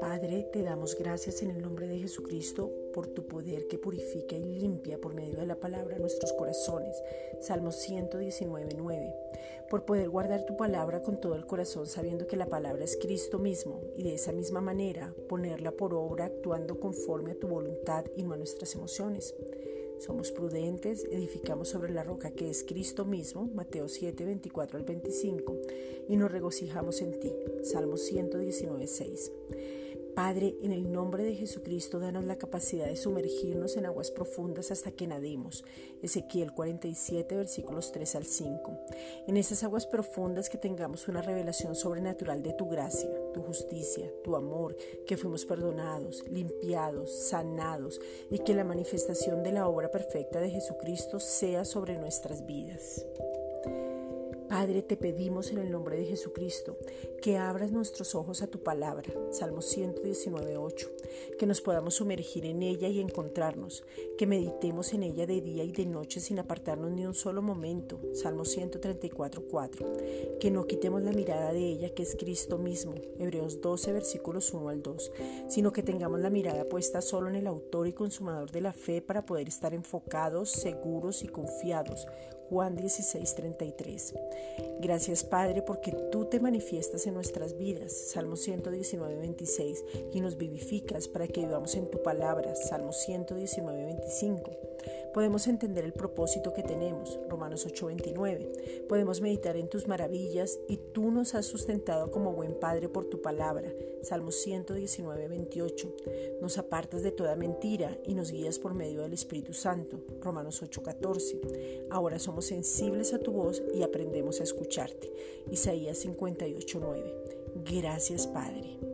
Padre, te damos gracias en el nombre de Jesucristo por tu poder que purifica y limpia por medio de la palabra nuestros corazones. Salmo 119, 9. Por poder guardar tu palabra con todo el corazón sabiendo que la palabra es Cristo mismo y de esa misma manera ponerla por obra actuando conforme a tu voluntad y no a nuestras emociones. Somos prudentes, edificamos sobre la roca que es Cristo mismo, Mateo 7, 24 al 25, y nos regocijamos en ti, Salmo 119, 6. Padre, en el nombre de Jesucristo, danos la capacidad de sumergirnos en aguas profundas hasta que nademos. Ezequiel 47, versículos 3 al 5. En esas aguas profundas que tengamos una revelación sobrenatural de tu gracia, tu justicia, tu amor, que fuimos perdonados, limpiados, sanados y que la manifestación de la obra perfecta de Jesucristo sea sobre nuestras vidas. Padre, te pedimos en el nombre de Jesucristo que abras nuestros ojos a tu palabra, Salmo 119, 8, que nos podamos sumergir en ella y encontrarnos, que meditemos en ella de día y de noche sin apartarnos ni un solo momento, Salmo 134, 4, que no quitemos la mirada de ella que es Cristo mismo, Hebreos 12, versículos 1 al 2, sino que tengamos la mirada puesta solo en el autor y consumador de la fe para poder estar enfocados, seguros y confiados, Juan 16, 33. Gracias Padre porque tú te manifiestas en nuestras vidas, Salmo 119, 26, y nos vivificas para que vivamos en tu palabra, Salmo 119, 25. Podemos entender el propósito que tenemos, Romanos 8:29. Podemos meditar en tus maravillas y tú nos has sustentado como buen Padre por tu palabra, Salmos 119:28. Nos apartas de toda mentira y nos guías por medio del Espíritu Santo, Romanos 8:14. Ahora somos sensibles a tu voz y aprendemos a escucharte, Isaías 58:9. Gracias Padre.